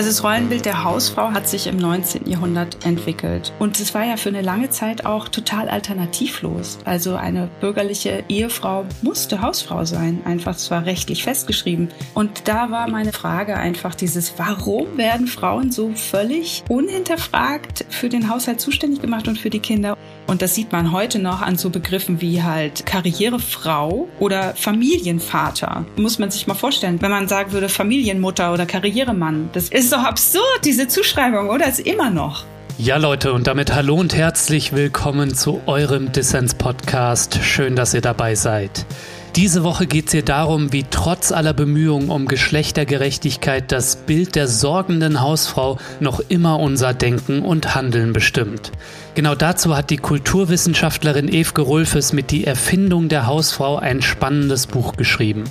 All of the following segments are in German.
Also das Rollenbild der Hausfrau hat sich im 19. Jahrhundert entwickelt. Und es war ja für eine lange Zeit auch total alternativlos. Also eine bürgerliche Ehefrau musste Hausfrau sein. Einfach, es war rechtlich festgeschrieben. Und da war meine Frage einfach dieses, warum werden Frauen so völlig unhinterfragt für den Haushalt zuständig gemacht und für die Kinder? Und das sieht man heute noch an so Begriffen wie halt Karrierefrau oder Familienvater. Muss man sich mal vorstellen, wenn man sagen würde Familienmutter oder Karrieremann. Das ist doch absurd, diese Zuschreibung, oder? Ist immer noch. Ja, Leute, und damit hallo und herzlich willkommen zu eurem Dissens-Podcast. Schön, dass ihr dabei seid. Diese Woche geht es hier darum, wie trotz aller Bemühungen um Geschlechtergerechtigkeit das Bild der sorgenden Hausfrau noch immer unser Denken und Handeln bestimmt. Genau dazu hat die Kulturwissenschaftlerin Evke Rulfes mit Die Erfindung der Hausfrau ein spannendes Buch geschrieben.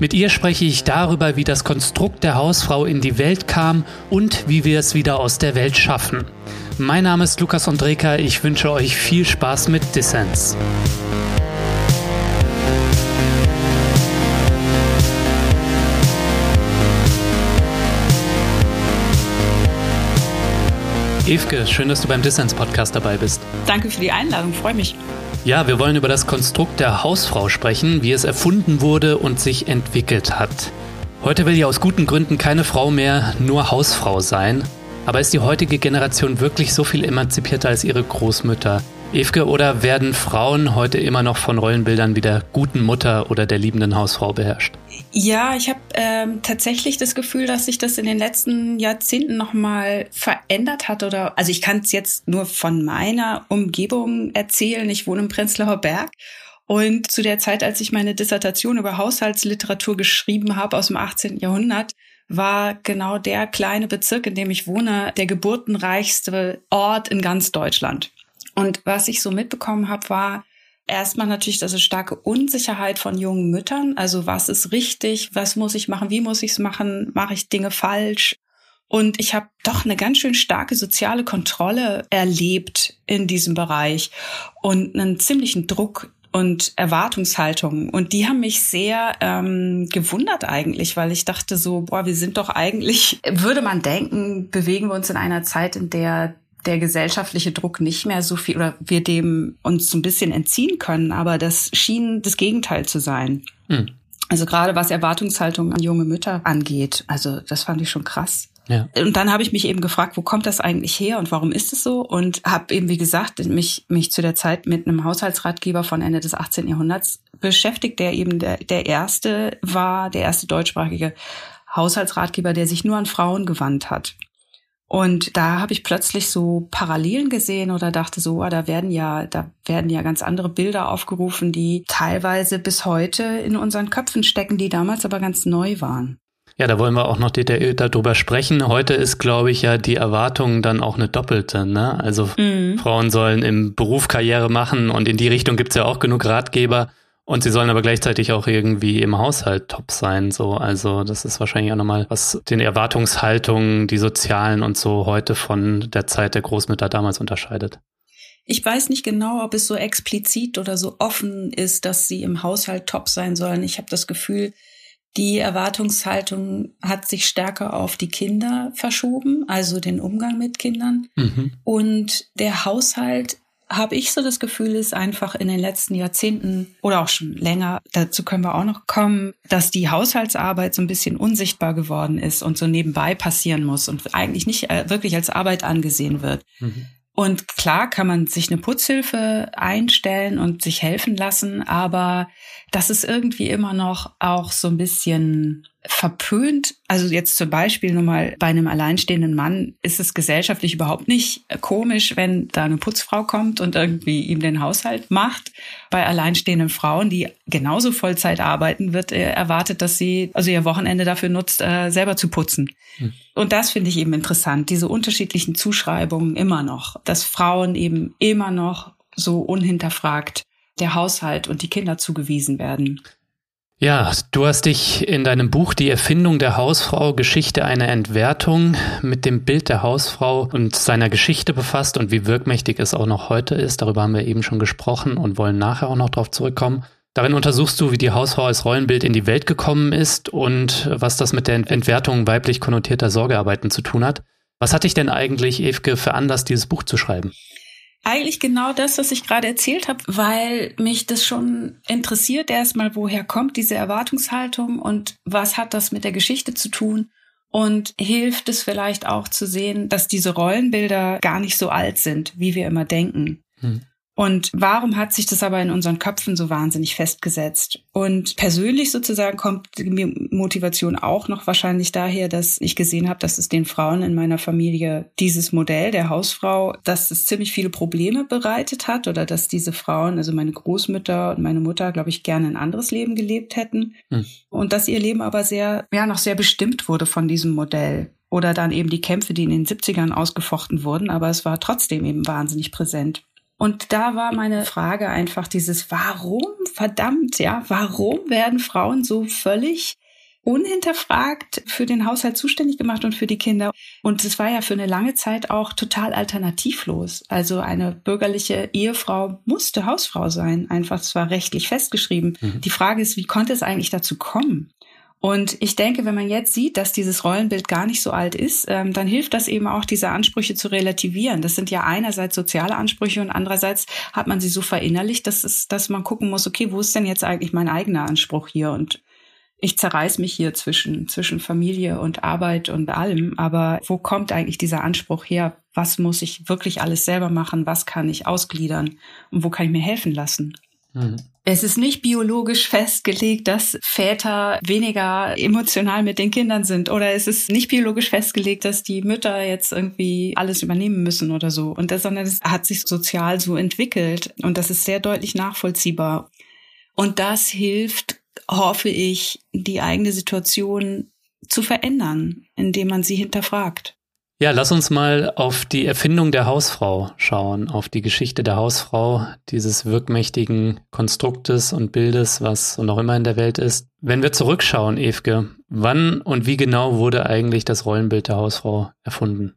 Mit ihr spreche ich darüber, wie das Konstrukt der Hausfrau in die Welt kam und wie wir es wieder aus der Welt schaffen. Mein Name ist Lukas Andreka, ich wünsche euch viel Spaß mit Dissens. Evke, schön, dass du beim Dissens-Podcast dabei bist. Danke für die Einladung, freue mich. Ja, wir wollen über das Konstrukt der Hausfrau sprechen, wie es erfunden wurde und sich entwickelt hat. Heute will ja aus guten Gründen keine Frau mehr nur Hausfrau sein. Aber ist die heutige Generation wirklich so viel emanzipierter als ihre Großmütter? Evke, oder werden Frauen heute immer noch von Rollenbildern wie der guten Mutter oder der liebenden Hausfrau beherrscht? Ja, ich habe ähm, tatsächlich das Gefühl, dass sich das in den letzten Jahrzehnten nochmal verändert hat. Oder also ich kann es jetzt nur von meiner Umgebung erzählen. Ich wohne im Prenzlauer Berg. Und zu der Zeit, als ich meine Dissertation über Haushaltsliteratur geschrieben habe aus dem 18. Jahrhundert, war genau der kleine Bezirk, in dem ich wohne, der geburtenreichste Ort in ganz Deutschland. Und was ich so mitbekommen habe, war erstmal natürlich diese starke Unsicherheit von jungen Müttern. Also was ist richtig? Was muss ich machen? Wie muss ich es machen? Mache ich Dinge falsch? Und ich habe doch eine ganz schön starke soziale Kontrolle erlebt in diesem Bereich und einen ziemlichen Druck und Erwartungshaltung. Und die haben mich sehr ähm, gewundert eigentlich, weil ich dachte so, boah, wir sind doch eigentlich, würde man denken, bewegen wir uns in einer Zeit, in der der gesellschaftliche Druck nicht mehr so viel oder wir dem uns so ein bisschen entziehen können, aber das schien das Gegenteil zu sein. Mhm. Also gerade was Erwartungshaltung an junge Mütter angeht, also das fand ich schon krass. Ja. Und dann habe ich mich eben gefragt, wo kommt das eigentlich her und warum ist es so? Und habe eben, wie gesagt, mich, mich zu der Zeit mit einem Haushaltsratgeber von Ende des 18. Jahrhunderts beschäftigt, der eben der, der erste war, der erste deutschsprachige Haushaltsratgeber, der sich nur an Frauen gewandt hat. Und da habe ich plötzlich so Parallelen gesehen oder dachte so, ah, da werden ja, da werden ja ganz andere Bilder aufgerufen, die teilweise bis heute in unseren Köpfen stecken, die damals aber ganz neu waren. Ja, da wollen wir auch noch detailliert darüber sprechen. Heute ist, glaube ich, ja die Erwartung dann auch eine doppelte. Ne? Also mhm. Frauen sollen im Beruf Karriere machen und in die Richtung gibt's ja auch genug Ratgeber. Und sie sollen aber gleichzeitig auch irgendwie im Haushalt top sein. So, also das ist wahrscheinlich auch nochmal, was den Erwartungshaltungen, die sozialen und so heute von der Zeit der Großmütter damals unterscheidet. Ich weiß nicht genau, ob es so explizit oder so offen ist, dass sie im Haushalt top sein sollen. Ich habe das Gefühl, die Erwartungshaltung hat sich stärker auf die Kinder verschoben, also den Umgang mit Kindern. Mhm. Und der Haushalt habe ich so das Gefühl, ist einfach in den letzten Jahrzehnten oder auch schon länger, dazu können wir auch noch kommen, dass die Haushaltsarbeit so ein bisschen unsichtbar geworden ist und so nebenbei passieren muss und eigentlich nicht äh, wirklich als Arbeit angesehen wird. Mhm. Und klar kann man sich eine Putzhilfe einstellen und sich helfen lassen, aber das ist irgendwie immer noch auch so ein bisschen verpönt. Also jetzt zum Beispiel nur mal bei einem alleinstehenden Mann ist es gesellschaftlich überhaupt nicht komisch, wenn da eine Putzfrau kommt und irgendwie ihm den Haushalt macht. Bei alleinstehenden Frauen, die genauso Vollzeit arbeiten, wird erwartet, dass sie also ihr Wochenende dafür nutzt, äh, selber zu putzen. Hm. Und das finde ich eben interessant, diese unterschiedlichen Zuschreibungen immer noch, dass Frauen eben immer noch so unhinterfragt der Haushalt und die Kinder zugewiesen werden. Ja, du hast dich in deinem Buch Die Erfindung der Hausfrau, Geschichte einer Entwertung mit dem Bild der Hausfrau und seiner Geschichte befasst und wie wirkmächtig es auch noch heute ist. Darüber haben wir eben schon gesprochen und wollen nachher auch noch darauf zurückkommen. Darin untersuchst du, wie die Hausfrau als Rollenbild in die Welt gekommen ist und was das mit der Entwertung weiblich konnotierter Sorgearbeiten zu tun hat. Was hat dich denn eigentlich, Evke, veranlasst, dieses Buch zu schreiben? Eigentlich genau das, was ich gerade erzählt habe, weil mich das schon interessiert erstmal, woher kommt diese Erwartungshaltung und was hat das mit der Geschichte zu tun und hilft es vielleicht auch zu sehen, dass diese Rollenbilder gar nicht so alt sind, wie wir immer denken. Hm. Und warum hat sich das aber in unseren Köpfen so wahnsinnig festgesetzt? Und persönlich sozusagen kommt die Motivation auch noch wahrscheinlich daher, dass ich gesehen habe, dass es den Frauen in meiner Familie dieses Modell der Hausfrau, dass es ziemlich viele Probleme bereitet hat oder dass diese Frauen, also meine Großmütter und meine Mutter, glaube ich, gerne ein anderes Leben gelebt hätten. Hm. Und dass ihr Leben aber sehr, ja, noch sehr bestimmt wurde von diesem Modell oder dann eben die Kämpfe, die in den 70ern ausgefochten wurden, aber es war trotzdem eben wahnsinnig präsent. Und da war meine Frage einfach dieses, warum, verdammt, ja, warum werden Frauen so völlig unhinterfragt für den Haushalt zuständig gemacht und für die Kinder. Und es war ja für eine lange Zeit auch total alternativlos. Also eine bürgerliche Ehefrau musste Hausfrau sein. Einfach, es war rechtlich festgeschrieben. Mhm. Die Frage ist, wie konnte es eigentlich dazu kommen? Und ich denke, wenn man jetzt sieht, dass dieses Rollenbild gar nicht so alt ist, ähm, dann hilft das eben auch, diese Ansprüche zu relativieren. Das sind ja einerseits soziale Ansprüche und andererseits hat man sie so verinnerlicht, dass, es, dass man gucken muss, okay, wo ist denn jetzt eigentlich mein eigener Anspruch hier? Und ich zerreiß mich hier zwischen, zwischen Familie und Arbeit und allem. Aber wo kommt eigentlich dieser Anspruch her? Was muss ich wirklich alles selber machen? Was kann ich ausgliedern? Und wo kann ich mir helfen lassen? Mhm. Es ist nicht biologisch festgelegt, dass Väter weniger emotional mit den Kindern sind oder es ist nicht biologisch festgelegt, dass die Mütter jetzt irgendwie alles übernehmen müssen oder so. Und das, sondern es hat sich sozial so entwickelt und das ist sehr deutlich nachvollziehbar. Und das hilft, hoffe ich, die eigene Situation zu verändern, indem man sie hinterfragt. Ja, lass uns mal auf die Erfindung der Hausfrau schauen, auf die Geschichte der Hausfrau, dieses wirkmächtigen Konstruktes und Bildes, was noch immer in der Welt ist. Wenn wir zurückschauen, Evke, wann und wie genau wurde eigentlich das Rollenbild der Hausfrau erfunden?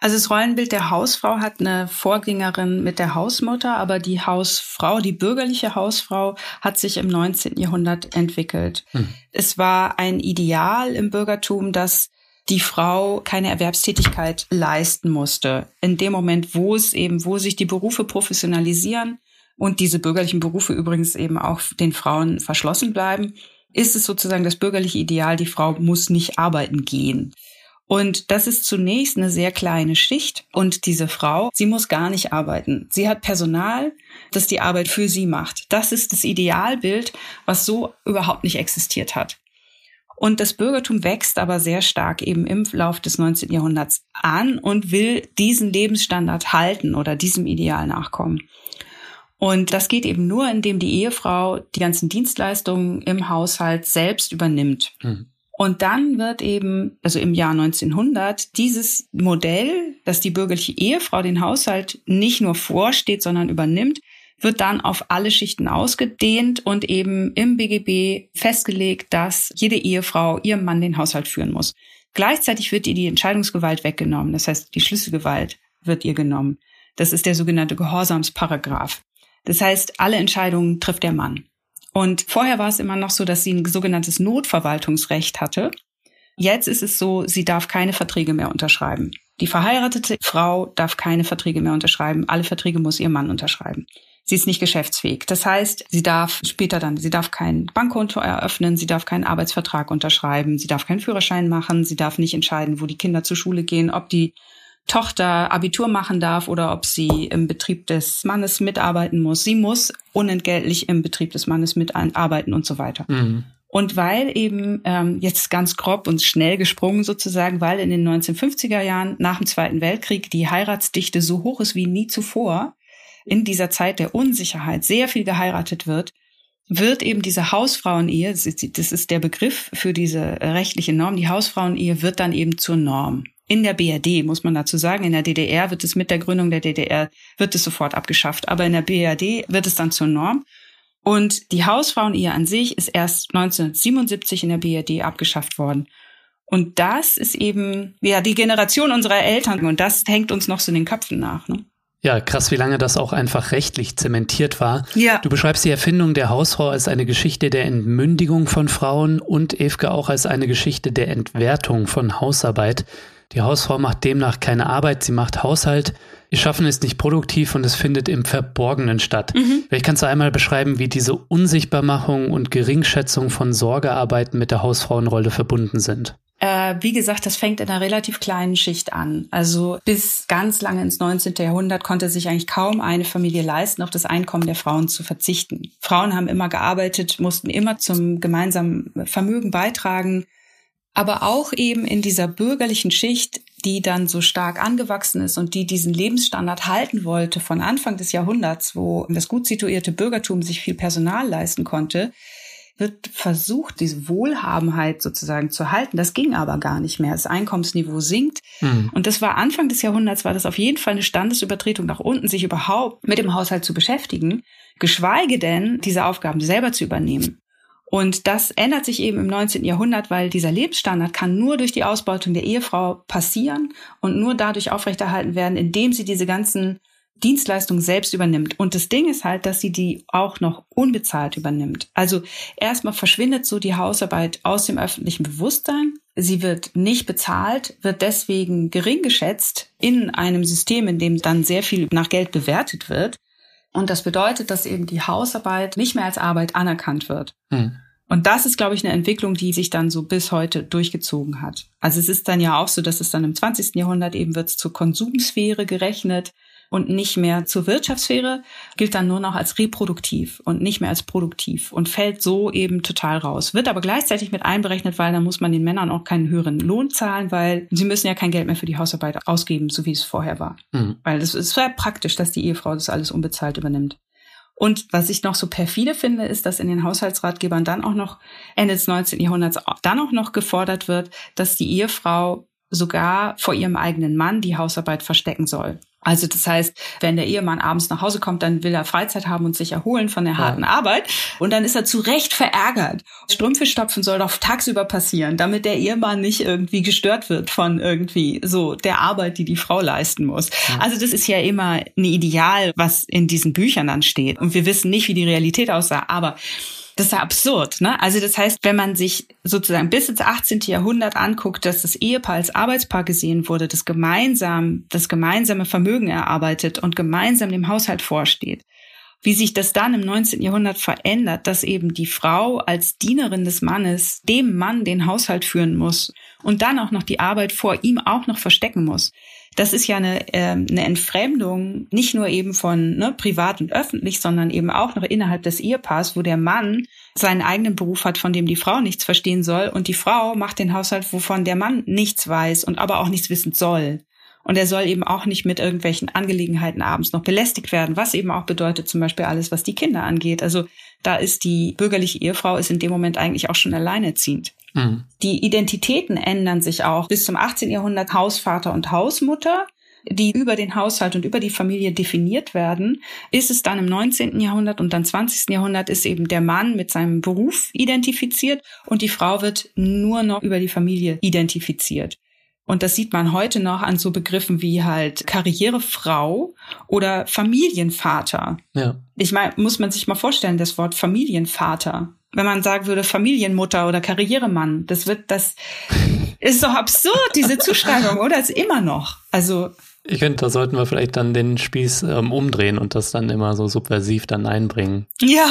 Also das Rollenbild der Hausfrau hat eine Vorgängerin mit der Hausmutter, aber die Hausfrau, die bürgerliche Hausfrau, hat sich im 19. Jahrhundert entwickelt. Hm. Es war ein Ideal im Bürgertum, dass die Frau keine Erwerbstätigkeit leisten musste. In dem Moment, wo es eben, wo sich die Berufe professionalisieren und diese bürgerlichen Berufe übrigens eben auch den Frauen verschlossen bleiben, ist es sozusagen das bürgerliche Ideal, die Frau muss nicht arbeiten gehen. Und das ist zunächst eine sehr kleine Schicht. Und diese Frau, sie muss gar nicht arbeiten. Sie hat Personal, das die Arbeit für sie macht. Das ist das Idealbild, was so überhaupt nicht existiert hat. Und das Bürgertum wächst aber sehr stark eben im Lauf des 19. Jahrhunderts an und will diesen Lebensstandard halten oder diesem Ideal nachkommen. Und das geht eben nur, indem die Ehefrau die ganzen Dienstleistungen im Haushalt selbst übernimmt. Mhm. Und dann wird eben, also im Jahr 1900, dieses Modell, dass die bürgerliche Ehefrau den Haushalt nicht nur vorsteht, sondern übernimmt, wird dann auf alle Schichten ausgedehnt und eben im BGB festgelegt, dass jede Ehefrau ihrem Mann den Haushalt führen muss. Gleichzeitig wird ihr die Entscheidungsgewalt weggenommen. Das heißt, die Schlüsselgewalt wird ihr genommen. Das ist der sogenannte Gehorsamsparagraph. Das heißt, alle Entscheidungen trifft der Mann. Und vorher war es immer noch so, dass sie ein sogenanntes Notverwaltungsrecht hatte. Jetzt ist es so, sie darf keine Verträge mehr unterschreiben. Die verheiratete Frau darf keine Verträge mehr unterschreiben. Alle Verträge muss ihr Mann unterschreiben sie ist nicht geschäftsfähig. Das heißt, sie darf später dann, sie darf kein Bankkonto eröffnen, sie darf keinen Arbeitsvertrag unterschreiben, sie darf keinen Führerschein machen, sie darf nicht entscheiden, wo die Kinder zur Schule gehen, ob die Tochter Abitur machen darf oder ob sie im Betrieb des Mannes mitarbeiten muss. Sie muss unentgeltlich im Betrieb des Mannes mitarbeiten und so weiter. Mhm. Und weil eben ähm, jetzt ganz grob und schnell gesprungen sozusagen, weil in den 1950er Jahren nach dem Zweiten Weltkrieg die Heiratsdichte so hoch ist wie nie zuvor, in dieser Zeit der Unsicherheit sehr viel geheiratet wird, wird eben diese Hausfrauenehe, das ist der Begriff für diese rechtliche Norm, die Hausfrauenehe wird dann eben zur Norm. In der BRD muss man dazu sagen, in der DDR wird es mit der Gründung der DDR, wird es sofort abgeschafft, aber in der BRD wird es dann zur Norm. Und die Hausfrauenehe an sich ist erst 1977 in der BRD abgeschafft worden. Und das ist eben, ja, die Generation unserer Eltern und das hängt uns noch so in den Köpfen nach. Ne? Ja, krass, wie lange das auch einfach rechtlich zementiert war. Ja. Du beschreibst die Erfindung der Hausfrau als eine Geschichte der Entmündigung von Frauen und Evke auch als eine Geschichte der Entwertung von Hausarbeit. Die Hausfrau macht demnach keine Arbeit, sie macht Haushalt. Ihr Schaffen ist nicht produktiv und es findet im Verborgenen statt. Mhm. Vielleicht kannst du einmal beschreiben, wie diese Unsichtbarmachung und Geringschätzung von Sorgearbeiten mit der Hausfrauenrolle verbunden sind. Äh, wie gesagt, das fängt in einer relativ kleinen Schicht an. Also bis ganz lange ins 19. Jahrhundert konnte sich eigentlich kaum eine Familie leisten, auf das Einkommen der Frauen zu verzichten. Frauen haben immer gearbeitet, mussten immer zum gemeinsamen Vermögen beitragen. Aber auch eben in dieser bürgerlichen Schicht, die dann so stark angewachsen ist und die diesen Lebensstandard halten wollte von Anfang des Jahrhunderts, wo das gut situierte Bürgertum sich viel Personal leisten konnte, wird versucht, diese Wohlhabenheit sozusagen zu halten. Das ging aber gar nicht mehr. Das Einkommensniveau sinkt. Mhm. Und das war Anfang des Jahrhunderts, war das auf jeden Fall eine Standesübertretung nach unten, sich überhaupt mit dem Haushalt zu beschäftigen, geschweige denn, diese Aufgaben selber zu übernehmen. Und das ändert sich eben im 19. Jahrhundert, weil dieser Lebensstandard kann nur durch die Ausbeutung der Ehefrau passieren und nur dadurch aufrechterhalten werden, indem sie diese ganzen Dienstleistung selbst übernimmt. Und das Ding ist halt, dass sie die auch noch unbezahlt übernimmt. Also erstmal verschwindet so die Hausarbeit aus dem öffentlichen Bewusstsein. Sie wird nicht bezahlt, wird deswegen gering geschätzt in einem System, in dem dann sehr viel nach Geld bewertet wird. Und das bedeutet, dass eben die Hausarbeit nicht mehr als Arbeit anerkannt wird. Hm. Und das ist, glaube ich, eine Entwicklung, die sich dann so bis heute durchgezogen hat. Also es ist dann ja auch so, dass es dann im 20. Jahrhundert eben wird zur Konsumsphäre gerechnet und nicht mehr zur Wirtschaftssphäre, gilt dann nur noch als reproduktiv und nicht mehr als produktiv und fällt so eben total raus. Wird aber gleichzeitig mit einberechnet, weil dann muss man den Männern auch keinen höheren Lohn zahlen, weil sie müssen ja kein Geld mehr für die Hausarbeit ausgeben, so wie es vorher war. Mhm. Weil es ist sehr praktisch, dass die Ehefrau das alles unbezahlt übernimmt. Und was ich noch so perfide finde, ist, dass in den Haushaltsratgebern dann auch noch Ende des 19. Jahrhunderts dann auch noch gefordert wird, dass die Ehefrau sogar vor ihrem eigenen Mann die Hausarbeit verstecken soll. Also das heißt, wenn der Ehemann abends nach Hause kommt, dann will er Freizeit haben und sich erholen von der harten ja. Arbeit. Und dann ist er zu Recht verärgert. Strümpfe stopfen soll doch tagsüber passieren, damit der Ehemann nicht irgendwie gestört wird von irgendwie so der Arbeit, die die Frau leisten muss. Ja. Also das ist ja immer ein Ideal, was in diesen Büchern dann steht. Und wir wissen nicht, wie die Realität aussah. Aber das ist ja absurd, ne? Also das heißt, wenn man sich sozusagen bis ins 18. Jahrhundert anguckt, dass das Ehepaar als Arbeitspaar gesehen wurde, das gemeinsam, das gemeinsame Vermögen erarbeitet und gemeinsam dem Haushalt vorsteht, wie sich das dann im 19. Jahrhundert verändert, dass eben die Frau als Dienerin des Mannes dem Mann den Haushalt führen muss und dann auch noch die Arbeit vor ihm auch noch verstecken muss das ist ja eine, äh, eine Entfremdung, nicht nur eben von ne, privat und öffentlich, sondern eben auch noch innerhalb des Ehepaars, wo der Mann seinen eigenen Beruf hat, von dem die Frau nichts verstehen soll und die Frau macht den Haushalt, wovon der Mann nichts weiß und aber auch nichts wissen soll. Und er soll eben auch nicht mit irgendwelchen Angelegenheiten abends noch belästigt werden, was eben auch bedeutet zum Beispiel alles, was die Kinder angeht. Also da ist die bürgerliche Ehefrau ist in dem Moment eigentlich auch schon alleinerziehend. Mhm. Die Identitäten ändern sich auch. Bis zum 18. Jahrhundert Hausvater und Hausmutter die über den Haushalt und über die Familie definiert werden, ist es dann im 19. Jahrhundert und dann 20. Jahrhundert ist eben der Mann mit seinem Beruf identifiziert und die Frau wird nur noch über die Familie identifiziert. Und das sieht man heute noch an so Begriffen wie halt Karrierefrau oder Familienvater. Ja. Ich meine, muss man sich mal vorstellen, das Wort Familienvater. Wenn man sagen würde Familienmutter oder Karrieremann, das wird, das ist doch absurd, diese Zuschreibung, oder? ist immer noch. Also. Ich finde, da sollten wir vielleicht dann den Spieß ähm, umdrehen und das dann immer so subversiv dann einbringen. Ja.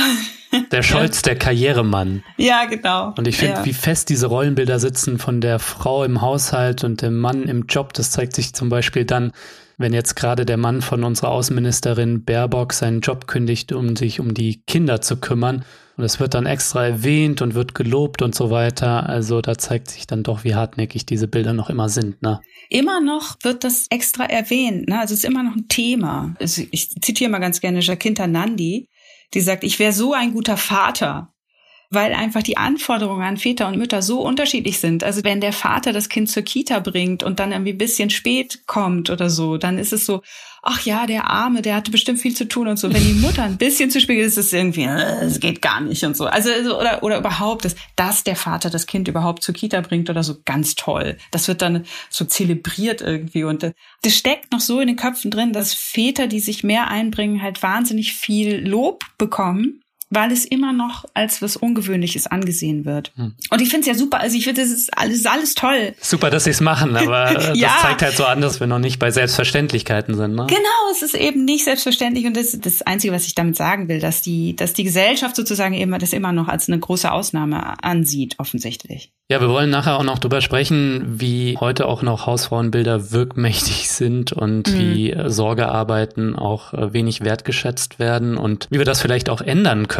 Der Scholz, der Karrieremann. Ja, genau. Und ich finde, ja. wie fest diese Rollenbilder sitzen von der Frau im Haushalt und dem Mann im Job, das zeigt sich zum Beispiel dann, wenn jetzt gerade der Mann von unserer Außenministerin Baerbock seinen Job kündigt, um sich um die Kinder zu kümmern. Und es wird dann extra erwähnt und wird gelobt und so weiter. Also da zeigt sich dann doch, wie hartnäckig diese Bilder noch immer sind. Ne? Immer noch wird das extra erwähnt. Ne? Also es ist immer noch ein Thema. Also ich zitiere mal ganz gerne Jacinta Nandi, die sagt, ich wäre so ein guter Vater. Weil einfach die Anforderungen an Väter und Mütter so unterschiedlich sind. Also wenn der Vater das Kind zur Kita bringt und dann irgendwie ein bisschen spät kommt oder so, dann ist es so, ach ja, der Arme, der hatte bestimmt viel zu tun und so. Wenn die Mutter ein bisschen zu spät ist, ist es irgendwie, äh, es geht gar nicht und so. Also oder oder überhaupt, dass, dass der Vater das Kind überhaupt zur Kita bringt oder so, ganz toll. Das wird dann so zelebriert irgendwie und äh, das steckt noch so in den Köpfen drin, dass Väter, die sich mehr einbringen, halt wahnsinnig viel Lob bekommen weil es immer noch als was Ungewöhnliches angesehen wird. Hm. Und ich finde es ja super, also ich finde, das ist alles, alles toll. Super, dass sie es machen, aber das ja. zeigt halt so an, dass wir noch nicht bei Selbstverständlichkeiten sind. Ne? Genau, es ist eben nicht selbstverständlich und das ist das Einzige, was ich damit sagen will, dass die, dass die Gesellschaft sozusagen immer das immer noch als eine große Ausnahme ansieht, offensichtlich. Ja, wir wollen nachher auch noch drüber sprechen, wie heute auch noch Hausfrauenbilder wirkmächtig sind und mhm. wie äh, Sorgearbeiten auch äh, wenig wertgeschätzt werden und wie wir das vielleicht auch ändern können.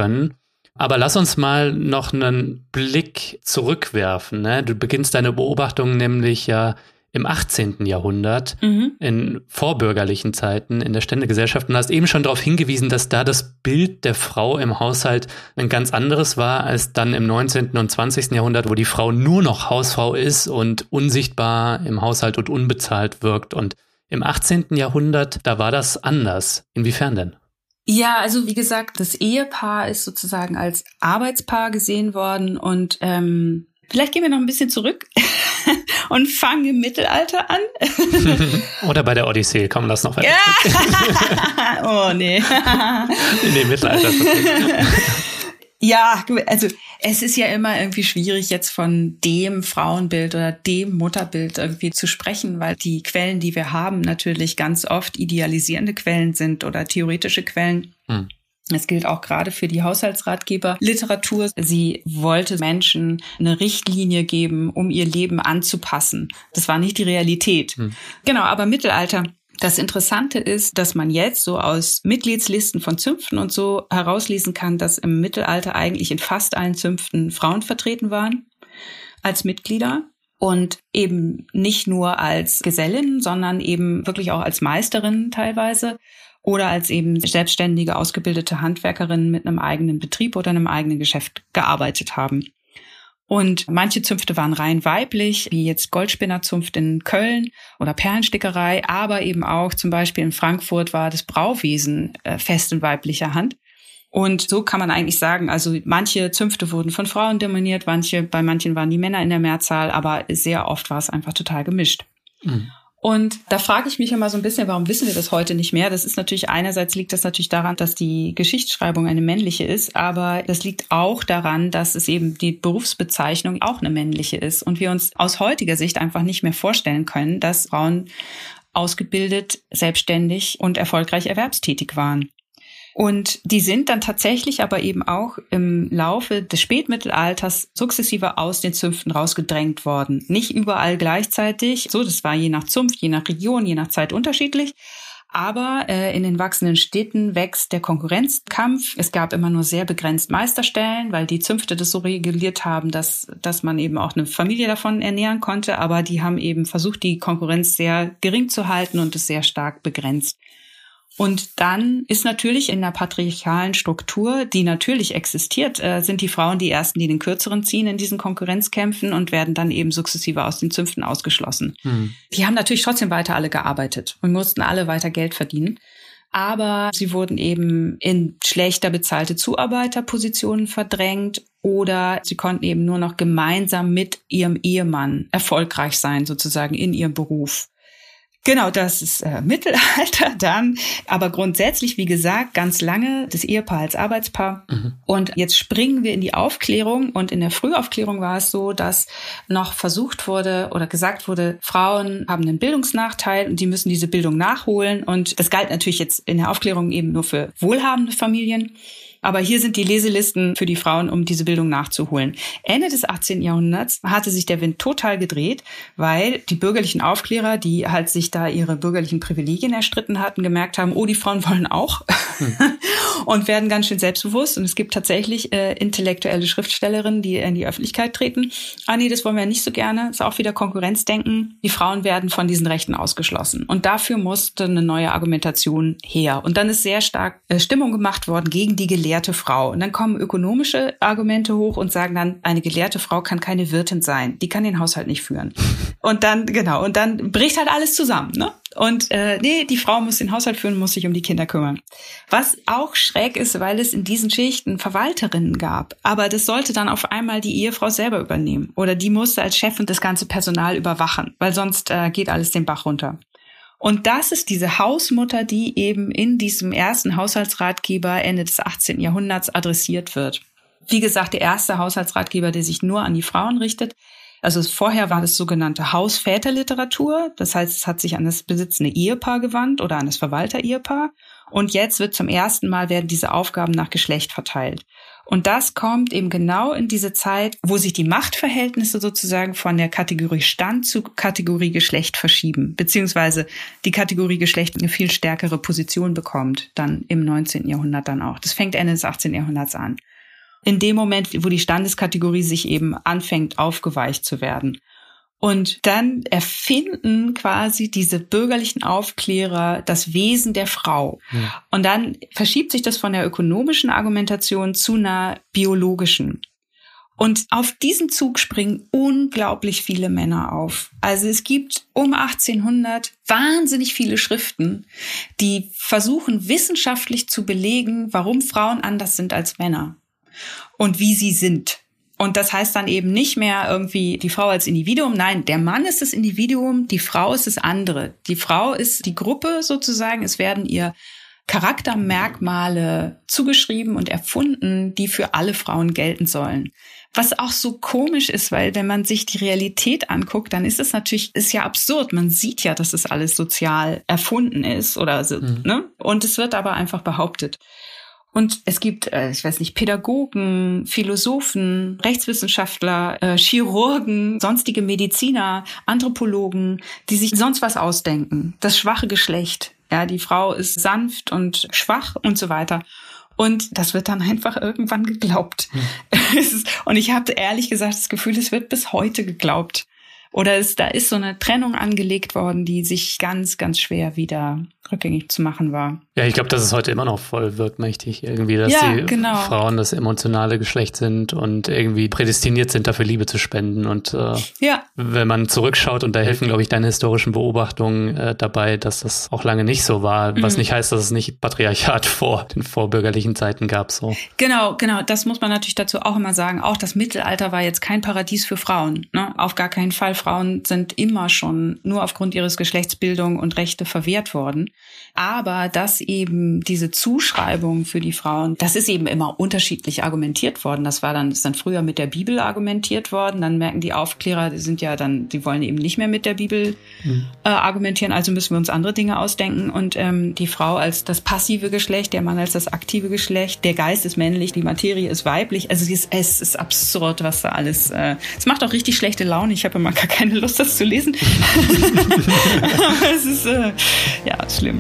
Aber lass uns mal noch einen Blick zurückwerfen. Ne? Du beginnst deine Beobachtung nämlich ja im 18. Jahrhundert, mhm. in vorbürgerlichen Zeiten, in der Ständegesellschaft und hast eben schon darauf hingewiesen, dass da das Bild der Frau im Haushalt ein ganz anderes war als dann im 19. und 20. Jahrhundert, wo die Frau nur noch Hausfrau ist und unsichtbar im Haushalt und unbezahlt wirkt. Und im 18. Jahrhundert, da war das anders. Inwiefern denn? Ja, also wie gesagt, das Ehepaar ist sozusagen als Arbeitspaar gesehen worden und ähm, vielleicht gehen wir noch ein bisschen zurück. und fangen im Mittelalter an. Oder bei der Odyssee, komm, lass noch weiter. oh nee. nee, Mittelalter. Ja, also es ist ja immer irgendwie schwierig, jetzt von dem Frauenbild oder dem Mutterbild irgendwie zu sprechen, weil die Quellen, die wir haben, natürlich ganz oft idealisierende Quellen sind oder theoretische Quellen. Hm. Es gilt auch gerade für die Haushaltsratgeber-Literatur. Sie wollte Menschen eine Richtlinie geben, um ihr Leben anzupassen. Das war nicht die Realität. Hm. Genau, aber Mittelalter. Das Interessante ist, dass man jetzt so aus Mitgliedslisten von Zünften und so herauslesen kann, dass im Mittelalter eigentlich in fast allen Zünften Frauen vertreten waren als Mitglieder und eben nicht nur als Gesellin, sondern eben wirklich auch als Meisterin teilweise oder als eben selbstständige, ausgebildete Handwerkerinnen mit einem eigenen Betrieb oder einem eigenen Geschäft gearbeitet haben. Und manche Zünfte waren rein weiblich, wie jetzt Goldspinnerzunft in Köln oder Perlenstickerei, aber eben auch zum Beispiel in Frankfurt war das Brauwesen äh, fest in weiblicher Hand. Und so kann man eigentlich sagen, also manche Zünfte wurden von Frauen dominiert, manche, bei manchen waren die Männer in der Mehrzahl, aber sehr oft war es einfach total gemischt. Mhm. Und da frage ich mich immer so ein bisschen, warum wissen wir das heute nicht mehr? Das ist natürlich einerseits liegt das natürlich daran, dass die Geschichtsschreibung eine männliche ist, aber das liegt auch daran, dass es eben die Berufsbezeichnung auch eine männliche ist und wir uns aus heutiger Sicht einfach nicht mehr vorstellen können, dass Frauen ausgebildet, selbstständig und erfolgreich erwerbstätig waren. Und die sind dann tatsächlich aber eben auch im Laufe des Spätmittelalters sukzessive aus den Zünften rausgedrängt worden. Nicht überall gleichzeitig. So, das war je nach Zunft, je nach Region, je nach Zeit unterschiedlich. Aber äh, in den wachsenden Städten wächst der Konkurrenzkampf. Es gab immer nur sehr begrenzt Meisterstellen, weil die Zünfte das so reguliert haben, dass, dass man eben auch eine Familie davon ernähren konnte. Aber die haben eben versucht, die Konkurrenz sehr gering zu halten und es sehr stark begrenzt. Und dann ist natürlich in der patriarchalen Struktur, die natürlich existiert, äh, sind die Frauen die ersten, die den kürzeren ziehen in diesen Konkurrenzkämpfen und werden dann eben sukzessive aus den Zünften ausgeschlossen. Hm. Die haben natürlich trotzdem weiter alle gearbeitet und mussten alle weiter Geld verdienen. Aber sie wurden eben in schlechter bezahlte Zuarbeiterpositionen verdrängt oder sie konnten eben nur noch gemeinsam mit ihrem Ehemann erfolgreich sein, sozusagen in ihrem Beruf. Genau, das ist äh, Mittelalter dann. Aber grundsätzlich, wie gesagt, ganz lange das Ehepaar als Arbeitspaar. Mhm. Und jetzt springen wir in die Aufklärung. Und in der Frühaufklärung war es so, dass noch versucht wurde oder gesagt wurde, Frauen haben einen Bildungsnachteil und die müssen diese Bildung nachholen. Und das galt natürlich jetzt in der Aufklärung eben nur für wohlhabende Familien. Aber hier sind die Leselisten für die Frauen, um diese Bildung nachzuholen. Ende des 18. Jahrhunderts hatte sich der Wind total gedreht, weil die bürgerlichen Aufklärer, die halt sich da ihre bürgerlichen Privilegien erstritten hatten, gemerkt haben, oh, die Frauen wollen auch hm. und werden ganz schön selbstbewusst. Und es gibt tatsächlich äh, intellektuelle Schriftstellerinnen, die in die Öffentlichkeit treten. Ah nee, das wollen wir nicht so gerne. ist auch wieder Konkurrenzdenken. Die Frauen werden von diesen Rechten ausgeschlossen. Und dafür musste eine neue Argumentation her. Und dann ist sehr stark äh, Stimmung gemacht worden gegen die Gelegenheit gelehrte Frau. Und dann kommen ökonomische Argumente hoch und sagen dann, eine gelehrte Frau kann keine Wirtin sein. Die kann den Haushalt nicht führen. Und dann, genau, und dann bricht halt alles zusammen, ne? Und äh, nee, die Frau muss den Haushalt führen, muss sich um die Kinder kümmern. Was auch schräg ist, weil es in diesen Schichten Verwalterinnen gab. Aber das sollte dann auf einmal die Ehefrau selber übernehmen. Oder die musste als Chefin das ganze Personal überwachen, weil sonst äh, geht alles den Bach runter. Und das ist diese Hausmutter, die eben in diesem ersten Haushaltsratgeber Ende des 18. Jahrhunderts adressiert wird. Wie gesagt, der erste Haushaltsratgeber, der sich nur an die Frauen richtet. Also vorher war das sogenannte Hausväterliteratur. Das heißt, es hat sich an das besitzende Ehepaar gewandt oder an das Verwalter-Ehepaar. Und jetzt wird zum ersten Mal werden diese Aufgaben nach Geschlecht verteilt. Und das kommt eben genau in diese Zeit, wo sich die Machtverhältnisse sozusagen von der Kategorie Stand zu Kategorie Geschlecht verschieben, beziehungsweise die Kategorie Geschlecht eine viel stärkere Position bekommt, dann im 19. Jahrhundert dann auch. Das fängt Ende des 18. Jahrhunderts an. In dem Moment, wo die Standeskategorie sich eben anfängt aufgeweicht zu werden. Und dann erfinden quasi diese bürgerlichen Aufklärer das Wesen der Frau. Ja. Und dann verschiebt sich das von der ökonomischen Argumentation zu einer biologischen. Und auf diesen Zug springen unglaublich viele Männer auf. Also es gibt um 1800 wahnsinnig viele Schriften, die versuchen wissenschaftlich zu belegen, warum Frauen anders sind als Männer und wie sie sind. Und das heißt dann eben nicht mehr irgendwie die Frau als Individuum. Nein, der Mann ist das Individuum, die Frau ist das andere. Die Frau ist die Gruppe sozusagen. Es werden ihr Charaktermerkmale zugeschrieben und erfunden, die für alle Frauen gelten sollen. Was auch so komisch ist, weil wenn man sich die Realität anguckt, dann ist es natürlich, ist ja absurd. Man sieht ja, dass es alles sozial erfunden ist oder so, mhm. ne? Und es wird aber einfach behauptet. Und es gibt, äh, ich weiß nicht, Pädagogen, Philosophen, Rechtswissenschaftler, äh, Chirurgen, sonstige Mediziner, Anthropologen, die sich sonst was ausdenken. Das schwache Geschlecht. Ja, die Frau ist sanft und schwach und so weiter. Und das wird dann einfach irgendwann geglaubt. Hm. und ich habe ehrlich gesagt das Gefühl, es wird bis heute geglaubt. Oder es, da ist so eine Trennung angelegt worden, die sich ganz, ganz schwer wieder rückgängig zu machen war. Ja, ich glaube, das ist heute immer noch voll wirkmächtig irgendwie, dass ja, die genau. Frauen das emotionale Geschlecht sind und irgendwie prädestiniert sind, dafür Liebe zu spenden. Und äh, ja. wenn man zurückschaut, und da helfen, glaube ich, deine historischen Beobachtungen äh, dabei, dass das auch lange nicht so war, mhm. was nicht heißt, dass es nicht Patriarchat vor den vorbürgerlichen Zeiten gab. So. Genau, genau. Das muss man natürlich dazu auch immer sagen. Auch das Mittelalter war jetzt kein Paradies für Frauen. Ne? Auf gar keinen Fall. Frauen sind immer schon nur aufgrund ihres Geschlechtsbildung und Rechte verwehrt worden. Aber dass eben diese Zuschreibung für die Frauen, das ist eben immer unterschiedlich argumentiert worden. Das war dann, ist dann früher mit der Bibel argumentiert worden. Dann merken die Aufklärer, die sind ja dann, die wollen eben nicht mehr mit der Bibel mhm. äh, argumentieren. Also müssen wir uns andere Dinge ausdenken. Und ähm, die Frau als das passive Geschlecht, der Mann als das aktive Geschlecht, der Geist ist männlich, die Materie ist weiblich. Also es ist, es ist absurd, was da alles. Äh, es macht auch richtig schlechte Laune. Ich habe immer gar keine Lust, das zu lesen. Es ist äh, ja schlimm.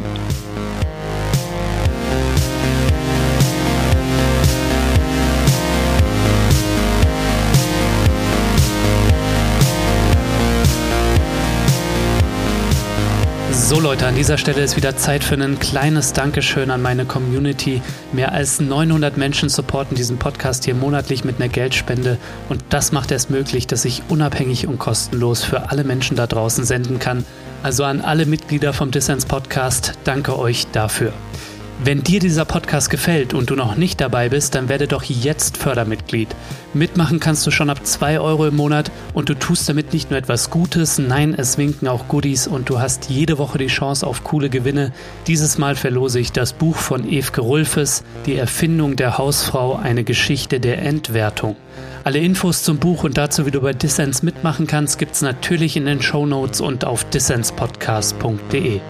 So Leute, an dieser Stelle ist wieder Zeit für ein kleines Dankeschön an meine Community. Mehr als 900 Menschen supporten diesen Podcast hier monatlich mit einer Geldspende und das macht es möglich, dass ich unabhängig und kostenlos für alle Menschen da draußen senden kann. Also an alle Mitglieder vom Dissens Podcast, danke euch dafür. Wenn dir dieser Podcast gefällt und du noch nicht dabei bist, dann werde doch jetzt Fördermitglied. Mitmachen kannst du schon ab 2 Euro im Monat und du tust damit nicht nur etwas Gutes, nein, es winken auch Goodies und du hast jede Woche die Chance auf coole Gewinne. Dieses Mal verlose ich das Buch von Evke Rulfes, Die Erfindung der Hausfrau, eine Geschichte der Entwertung. Alle Infos zum Buch und dazu, wie du bei Dissens mitmachen kannst, gibt's natürlich in den Show Notes und auf dissenspodcast.de.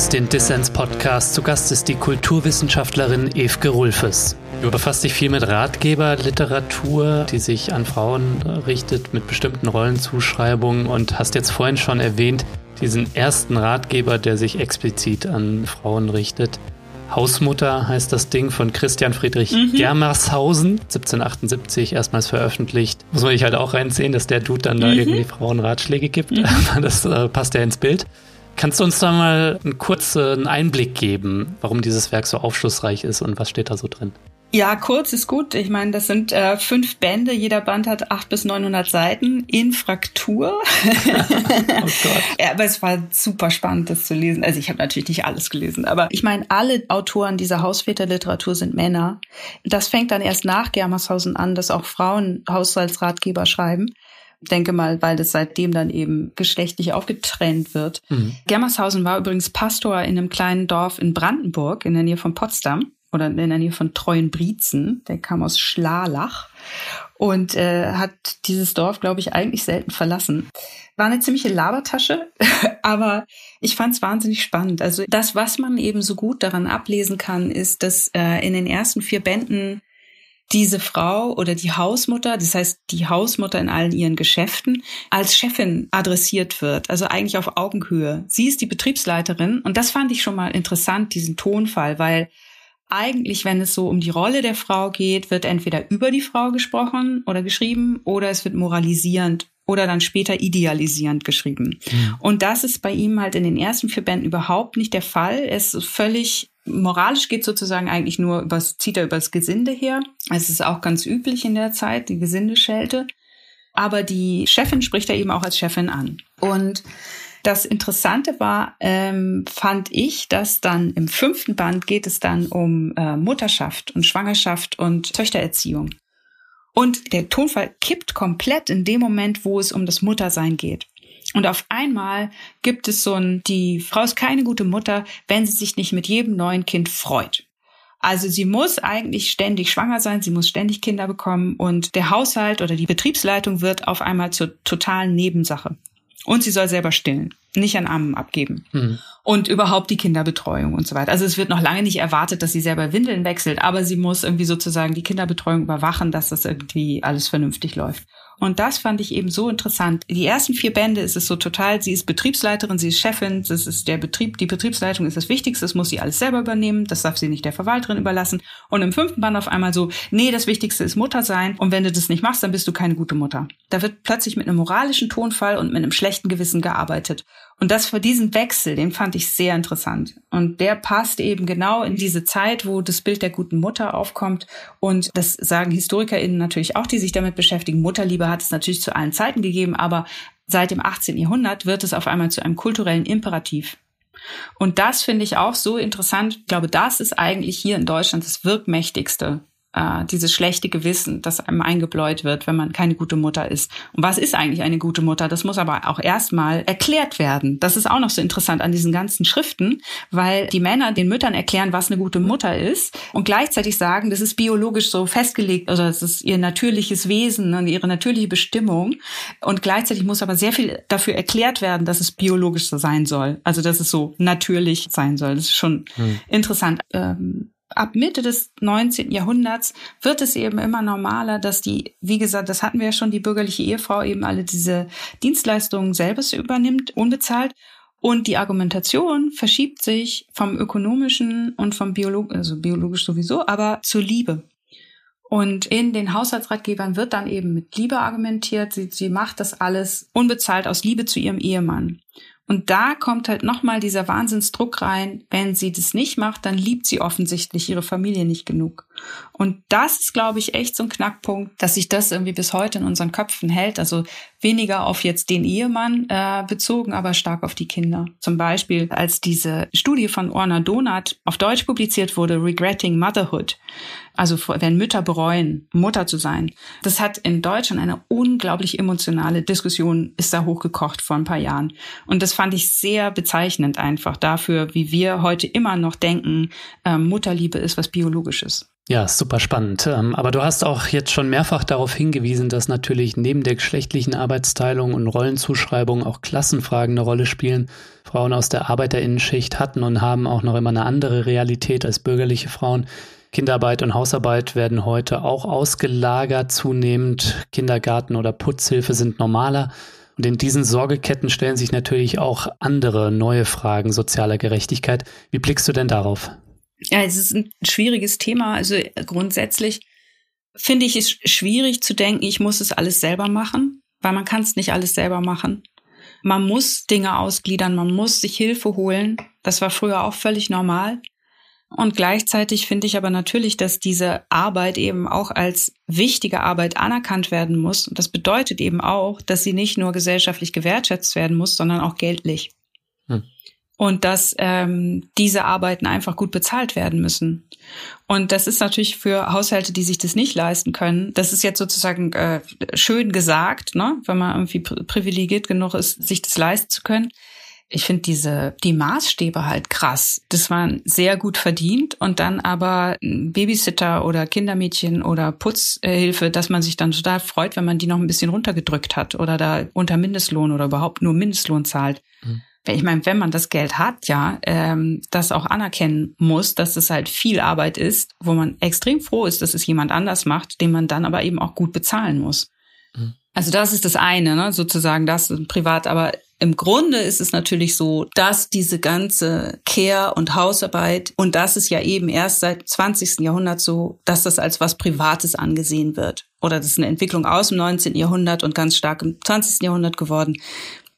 hörst den Dissens-Podcast. Zu Gast ist die Kulturwissenschaftlerin Evke Rulfes. Du befasst dich viel mit Ratgeberliteratur, die sich an Frauen richtet, mit bestimmten Rollenzuschreibungen und hast jetzt vorhin schon erwähnt, diesen ersten Ratgeber, der sich explizit an Frauen richtet. Hausmutter heißt das Ding von Christian Friedrich mhm. Germershausen, 1778 erstmals veröffentlicht. Muss man sich halt auch reinziehen, dass der Dude dann mhm. da irgendwie Frauen Ratschläge gibt. Mhm. Das äh, passt ja ins Bild. Kannst du uns da mal einen kurzen Einblick geben, warum dieses Werk so aufschlussreich ist und was steht da so drin? Ja, kurz ist gut. Ich meine, das sind äh, fünf Bände. Jeder Band hat acht bis neunhundert Seiten in Fraktur. oh Gott. ja, aber es war super spannend, das zu lesen. Also ich habe natürlich nicht alles gelesen, aber ich meine, alle Autoren dieser Hausväterliteratur sind Männer. Das fängt dann erst nach Germershausen an, dass auch Frauen Haushaltsratgeber schreiben denke mal, weil das seitdem dann eben geschlechtlich aufgetrennt wird. Mhm. Germershausen war übrigens Pastor in einem kleinen Dorf in Brandenburg in der Nähe von Potsdam oder in der Nähe von Treuenbrietzen. Der kam aus Schlalach und äh, hat dieses Dorf, glaube ich, eigentlich selten verlassen. War eine ziemliche Labertasche, aber ich fand es wahnsinnig spannend. Also das, was man eben so gut daran ablesen kann, ist, dass äh, in den ersten vier Bänden diese Frau oder die Hausmutter, das heißt die Hausmutter in allen ihren Geschäften, als Chefin adressiert wird, also eigentlich auf Augenhöhe. Sie ist die Betriebsleiterin und das fand ich schon mal interessant, diesen Tonfall, weil eigentlich, wenn es so um die Rolle der Frau geht, wird entweder über die Frau gesprochen oder geschrieben oder es wird moralisierend oder dann später idealisierend geschrieben. Mhm. Und das ist bei ihm halt in den ersten vier Bänden überhaupt nicht der Fall. Es ist völlig moralisch geht sozusagen eigentlich nur übers, zieht er übers Gesinde her. Es ist auch ganz üblich in der Zeit, die Gesindeschelte. Aber die Chefin spricht er eben auch als Chefin an. Und das Interessante war, ähm, fand ich, dass dann im fünften Band geht es dann um äh, Mutterschaft und Schwangerschaft und Töchtererziehung. Und der Tonfall kippt komplett in dem Moment, wo es um das Muttersein geht. Und auf einmal gibt es so ein, die Frau ist keine gute Mutter, wenn sie sich nicht mit jedem neuen Kind freut. Also sie muss eigentlich ständig schwanger sein, sie muss ständig Kinder bekommen und der Haushalt oder die Betriebsleitung wird auf einmal zur totalen Nebensache. Und sie soll selber stillen, nicht an Armen abgeben. Mhm. Und überhaupt die Kinderbetreuung und so weiter. Also es wird noch lange nicht erwartet, dass sie selber Windeln wechselt, aber sie muss irgendwie sozusagen die Kinderbetreuung überwachen, dass das irgendwie alles vernünftig läuft. Und das fand ich eben so interessant. Die ersten vier Bände ist es so total, sie ist Betriebsleiterin, sie ist Chefin, das ist der Betrieb, die Betriebsleitung ist das Wichtigste, das muss sie alles selber übernehmen, das darf sie nicht der Verwalterin überlassen. Und im fünften Band auf einmal so, nee, das Wichtigste ist Mutter sein und wenn du das nicht machst, dann bist du keine gute Mutter. Da wird plötzlich mit einem moralischen Tonfall und mit einem schlechten Gewissen gearbeitet. Und das für diesen Wechsel, den fand ich sehr interessant. Und der passt eben genau in diese Zeit, wo das Bild der guten Mutter aufkommt. Und das sagen HistorikerInnen natürlich auch, die sich damit beschäftigen. Mutterliebe hat es natürlich zu allen Zeiten gegeben, aber seit dem 18. Jahrhundert wird es auf einmal zu einem kulturellen Imperativ. Und das finde ich auch so interessant. Ich glaube, das ist eigentlich hier in Deutschland das wirkmächtigste äh, dieses schlechte Gewissen, das einem eingebläut wird, wenn man keine gute Mutter ist. Und was ist eigentlich eine gute Mutter? Das muss aber auch erstmal erklärt werden. Das ist auch noch so interessant an diesen ganzen Schriften, weil die Männer den Müttern erklären, was eine gute Mutter ist und gleichzeitig sagen, das ist biologisch so festgelegt oder das ist ihr natürliches Wesen und ihre natürliche Bestimmung. Und gleichzeitig muss aber sehr viel dafür erklärt werden, dass es biologisch so sein soll. Also dass es so natürlich sein soll. Das ist schon hm. interessant. Ähm, ab Mitte des 19. Jahrhunderts wird es eben immer normaler, dass die, wie gesagt, das hatten wir ja schon, die bürgerliche Ehefrau eben alle diese Dienstleistungen selbst übernimmt, unbezahlt. Und die Argumentation verschiebt sich vom ökonomischen und vom biologischen, also biologisch sowieso, aber zur Liebe. Und in den Haushaltsratgebern wird dann eben mit Liebe argumentiert. Sie, sie macht das alles unbezahlt aus Liebe zu ihrem Ehemann. Und da kommt halt nochmal dieser Wahnsinnsdruck rein. Wenn sie das nicht macht, dann liebt sie offensichtlich ihre Familie nicht genug. Und das ist, glaube ich, echt so ein Knackpunkt, dass sich das irgendwie bis heute in unseren Köpfen hält. Also weniger auf jetzt den Ehemann äh, bezogen, aber stark auf die Kinder. Zum Beispiel, als diese Studie von Orna Donat auf Deutsch publiziert wurde, Regretting Motherhood, also wenn Mütter bereuen, Mutter zu sein. Das hat in Deutschland eine unglaublich emotionale Diskussion, ist da hochgekocht vor ein paar Jahren. Und das fand ich sehr bezeichnend einfach dafür, wie wir heute immer noch denken, äh, Mutterliebe ist was Biologisches. Ja, super spannend. Ähm, aber du hast auch jetzt schon mehrfach darauf hingewiesen, dass natürlich neben der geschlechtlichen Arbeitsteilung und Rollenzuschreibung auch Klassenfragen eine Rolle spielen. Frauen aus der Arbeiterinnenschicht hatten und haben auch noch immer eine andere Realität als bürgerliche Frauen. Kinderarbeit und Hausarbeit werden heute auch ausgelagert zunehmend. Kindergarten oder Putzhilfe sind normaler. Und in diesen Sorgeketten stellen sich natürlich auch andere neue Fragen sozialer Gerechtigkeit. Wie blickst du denn darauf? Ja, es ist ein schwieriges Thema. Also grundsätzlich finde ich es schwierig zu denken, ich muss es alles selber machen, weil man kann es nicht alles selber machen. Man muss Dinge ausgliedern, man muss sich Hilfe holen. Das war früher auch völlig normal. Und gleichzeitig finde ich aber natürlich, dass diese Arbeit eben auch als wichtige Arbeit anerkannt werden muss. Und das bedeutet eben auch, dass sie nicht nur gesellschaftlich gewertschätzt werden muss, sondern auch geldlich. Und dass ähm, diese Arbeiten einfach gut bezahlt werden müssen. Und das ist natürlich für Haushalte, die sich das nicht leisten können. Das ist jetzt sozusagen äh, schön gesagt, ne? wenn man irgendwie privilegiert genug ist, sich das leisten zu können ich finde diese, die Maßstäbe halt krass. Das waren sehr gut verdient und dann aber Babysitter oder Kindermädchen oder Putzhilfe, dass man sich dann total freut, wenn man die noch ein bisschen runtergedrückt hat oder da unter Mindestlohn oder überhaupt nur Mindestlohn zahlt. Mhm. Ich meine, wenn man das Geld hat, ja, ähm, das auch anerkennen muss, dass es halt viel Arbeit ist, wo man extrem froh ist, dass es jemand anders macht, den man dann aber eben auch gut bezahlen muss. Mhm. Also das ist das eine, ne, sozusagen das privat, aber im Grunde ist es natürlich so, dass diese ganze Care- und Hausarbeit, und das ist ja eben erst seit 20. Jahrhundert so, dass das als was Privates angesehen wird. Oder das ist eine Entwicklung aus dem 19. Jahrhundert und ganz stark im 20. Jahrhundert geworden,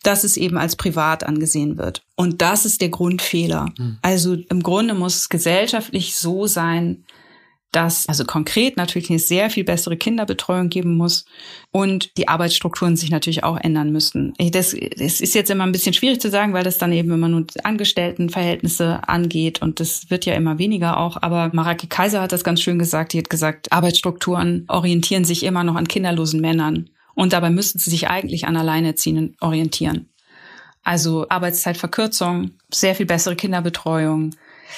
dass es eben als privat angesehen wird. Und das ist der Grundfehler. Mhm. Also im Grunde muss es gesellschaftlich so sein, dass also konkret natürlich eine sehr viel bessere Kinderbetreuung geben muss und die Arbeitsstrukturen sich natürlich auch ändern müssten. Das, das ist jetzt immer ein bisschen schwierig zu sagen, weil das dann eben immer nur Angestelltenverhältnisse angeht und das wird ja immer weniger auch. Aber Marake Kaiser hat das ganz schön gesagt. Die hat gesagt, Arbeitsstrukturen orientieren sich immer noch an kinderlosen Männern und dabei müssten sie sich eigentlich an Alleinerziehenden orientieren. Also Arbeitszeitverkürzung, sehr viel bessere Kinderbetreuung.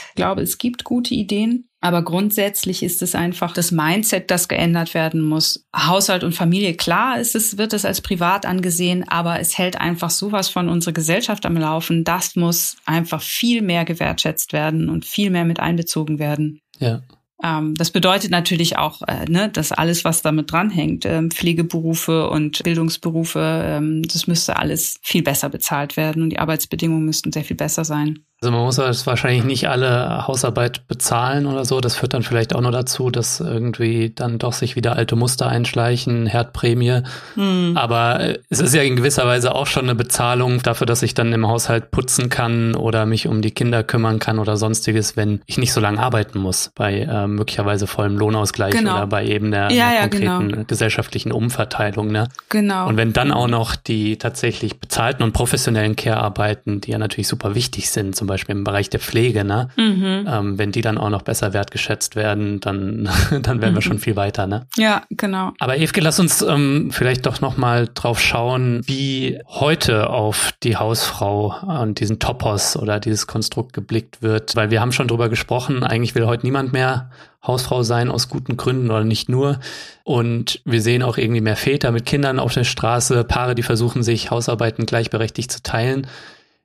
Ich glaube, es gibt gute Ideen. Aber grundsätzlich ist es einfach das Mindset, das geändert werden muss. Haushalt und Familie, klar ist es, wird es als privat angesehen, aber es hält einfach sowas von unserer Gesellschaft am Laufen. Das muss einfach viel mehr gewertschätzt werden und viel mehr mit einbezogen werden. Ja. Ähm, das bedeutet natürlich auch, äh, ne, dass alles, was damit dranhängt, ähm, Pflegeberufe und Bildungsberufe, ähm, das müsste alles viel besser bezahlt werden und die Arbeitsbedingungen müssten sehr viel besser sein. Also man muss jetzt wahrscheinlich nicht alle Hausarbeit bezahlen oder so. Das führt dann vielleicht auch nur dazu, dass irgendwie dann doch sich wieder alte Muster einschleichen, Herdprämie. Hm. Aber äh, es ist ja in gewisser Weise auch schon eine Bezahlung dafür, dass ich dann im Haushalt putzen kann oder mich um die Kinder kümmern kann oder sonstiges, wenn ich nicht so lange arbeiten muss bei äh, möglicherweise vollem Lohnausgleich genau. oder bei eben der, ja, der konkreten genau. gesellschaftlichen Umverteilung. Ne? Genau. Und wenn dann auch noch die tatsächlich bezahlten und professionellen Care-Arbeiten, die ja natürlich super wichtig sind, zum Beispiel Beispiel im Bereich der Pflege, ne? Mhm. Ähm, wenn die dann auch noch besser wertgeschätzt werden, dann, dann wären mhm. wir schon viel weiter, ne? Ja, genau. Aber Evke, lass uns ähm, vielleicht doch nochmal drauf schauen, wie heute auf die Hausfrau und diesen Topos oder dieses Konstrukt geblickt wird, weil wir haben schon drüber gesprochen, eigentlich will heute niemand mehr Hausfrau sein aus guten Gründen oder nicht nur. Und wir sehen auch irgendwie mehr Väter mit Kindern auf der Straße, Paare, die versuchen, sich Hausarbeiten gleichberechtigt zu teilen.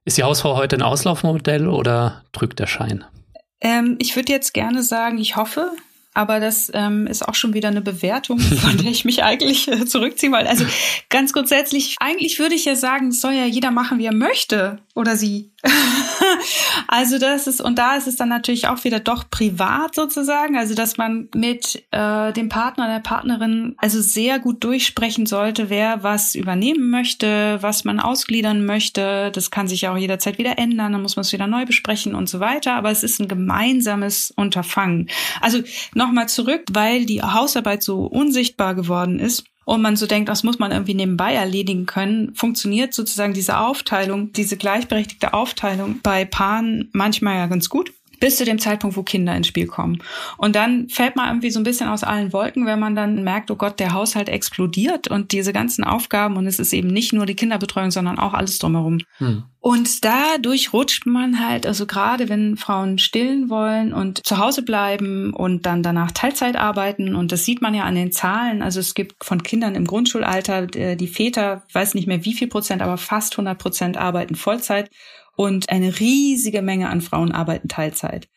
Ist die Hausfrau heute ein Auslaufmodell oder trügt der Schein? Ähm, ich würde jetzt gerne sagen, ich hoffe, aber das ähm, ist auch schon wieder eine Bewertung, von der ich mich eigentlich äh, zurückziehen wollte. Also ganz grundsätzlich, eigentlich würde ich ja sagen, soll ja jeder machen, wie er möchte oder sie. also das ist, und da ist es dann natürlich auch wieder doch privat sozusagen, also dass man mit äh, dem Partner, der Partnerin also sehr gut durchsprechen sollte, wer was übernehmen möchte, was man ausgliedern möchte. Das kann sich ja auch jederzeit wieder ändern, dann muss man es wieder neu besprechen und so weiter. Aber es ist ein gemeinsames Unterfangen. Also nochmal zurück, weil die Hausarbeit so unsichtbar geworden ist und man so denkt, das muss man irgendwie nebenbei erledigen können, funktioniert sozusagen diese Aufteilung, diese gleichberechtigte Aufteilung bei Paaren manchmal ja ganz gut bis zu dem Zeitpunkt, wo Kinder ins Spiel kommen. Und dann fällt man irgendwie so ein bisschen aus allen Wolken, wenn man dann merkt, oh Gott, der Haushalt explodiert und diese ganzen Aufgaben und es ist eben nicht nur die Kinderbetreuung, sondern auch alles drumherum. Hm. Und dadurch rutscht man halt, also gerade wenn Frauen stillen wollen und zu Hause bleiben und dann danach Teilzeit arbeiten, und das sieht man ja an den Zahlen, also es gibt von Kindern im Grundschulalter, äh, die Väter, weiß nicht mehr wie viel Prozent, aber fast 100 Prozent arbeiten Vollzeit und eine riesige Menge an Frauen arbeiten Teilzeit.